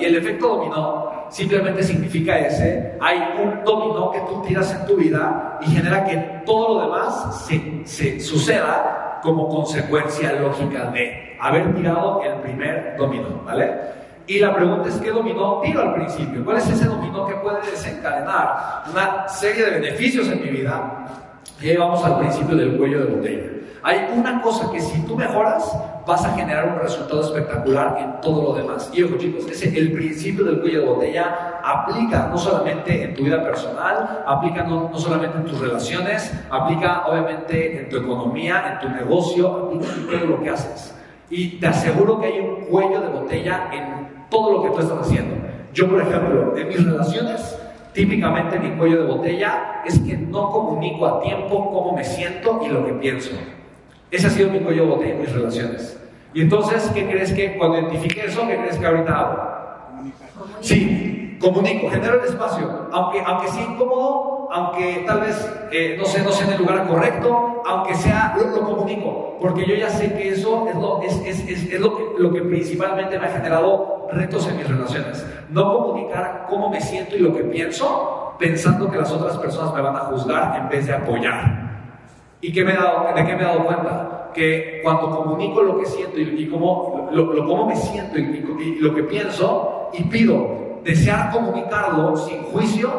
Y el efecto dominó simplemente significa ese, hay un dominó que tú tiras en tu vida y genera que todo lo demás se, se suceda como consecuencia lógica de haber tirado el primer dominó, ¿vale? Y la pregunta es, ¿qué dominó tiro al principio? ¿Cuál es ese dominó que puede desencadenar una serie de beneficios en mi vida? Y vamos al principio del cuello de botella. Hay una cosa que si tú mejoras, vas a generar un resultado espectacular en todo lo demás. Y ojo chicos, ese, el principio del cuello de botella aplica no solamente en tu vida personal, aplica no, no solamente en tus relaciones, aplica obviamente en tu economía, en tu negocio, aplica en todo lo que haces. Y te aseguro que hay un cuello de botella en todo lo que tú estás haciendo. Yo, por ejemplo, en mis relaciones, típicamente mi cuello de botella es que no comunico a tiempo cómo me siento y lo que pienso. Ese ha sido mi cuello en mis relaciones. Y entonces, ¿qué crees que cuando identifique eso, qué crees que ahorita hago? Sí, comunico, genero el espacio, aunque, aunque sea incómodo, aunque tal vez, eh, no sé, no sea en el lugar correcto, aunque sea, lo, lo comunico, porque yo ya sé que eso es, lo, es, es, es, es lo, que, lo que principalmente me ha generado retos en mis relaciones. No comunicar cómo me siento y lo que pienso, pensando que las otras personas me van a juzgar en vez de apoyar. ¿Y qué me he dado, de qué me he dado cuenta? Que cuando comunico lo que siento y, y cómo, lo, lo, cómo me siento y, y, lo que pienso y pido desear comunicarlo sin juicio,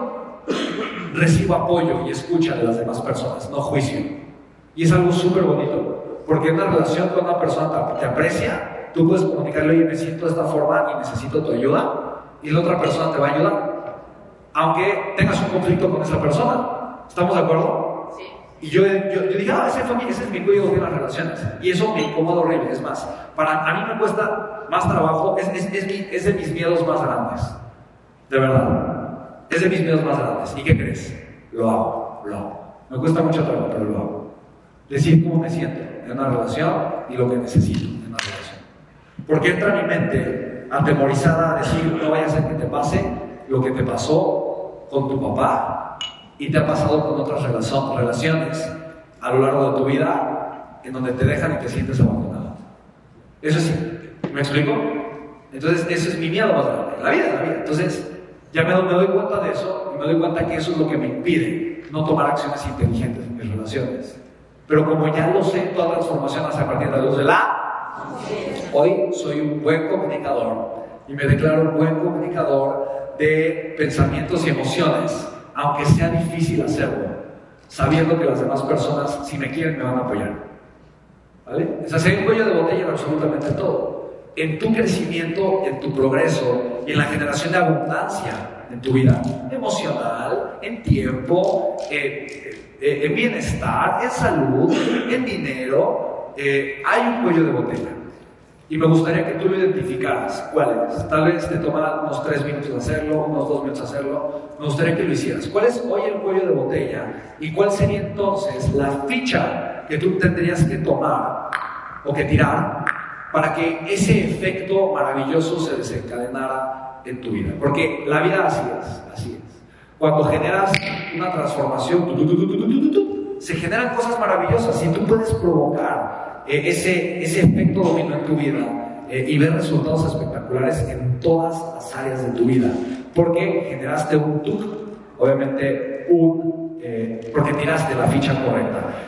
recibo apoyo y escucha de las demás personas, no juicio. Y es algo súper bonito, porque en una relación con una persona te, te aprecia, tú puedes comunicarle, oye, me siento de esta forma y necesito tu ayuda, y la otra persona te va a ayudar, aunque tengas un conflicto con esa persona. ¿Estamos de acuerdo? Y yo, yo, yo dije, ah, ese, fue mi, ese es mi cuello de las relaciones. Y eso me incomoda horrible. Es más, para, a mí me cuesta más trabajo, es, es, es, mi, es de mis miedos más grandes. De verdad. Es de mis miedos más grandes. ¿Y qué crees? Lo hago, lo hago. Me cuesta mucho trabajo, pero lo hago. Decir cómo me siento en una relación y lo que necesito en una relación. Porque entra mi mente atemorizada a decir, no vaya a ser que te pase lo que te pasó con tu papá y te ha pasado con otras relaciones a lo largo de tu vida en donde te dejan y te sientes abandonado. Eso sí, ¿me explico? Entonces, eso es mi miedo más grande, la vida, la vida. Entonces, ya me, doy cuenta de eso y me doy cuenta que eso es lo que me impide no tomar acciones inteligentes en mis relaciones. Pero como ya lo sé, toda transformación hace a partir de la luz de la... Hoy soy un buen comunicador y me declaro un buen comunicador de pensamientos y emociones aunque sea difícil hacerlo, sabiendo que las demás personas, si me quieren, me van a apoyar. ¿Vale? Es hacer un cuello de botella en absolutamente todo. En tu crecimiento, en tu progreso y en la generación de abundancia en tu vida emocional, en tiempo, en bienestar, en salud, en dinero, eh, hay un cuello de botella. Y me gustaría que tú lo identificaras. ¿Cuál es? Tal vez te tomara unos tres minutos hacerlo, unos dos minutos hacerlo. Me gustaría que lo hicieras. ¿Cuál es hoy el cuello de botella? ¿Y cuál sería entonces la ficha que tú tendrías que tomar o que tirar para que ese efecto maravilloso se desencadenara en tu vida? Porque la vida así es, así es. Cuando generas una transformación, tu, tu, tu, se generan cosas maravillosas y tú puedes provocar ese, ese efecto dominó en tu vida eh, y ver resultados espectaculares en todas las áreas de tu vida. Porque generaste un tuk, obviamente un, eh, porque tiraste la ficha correcta.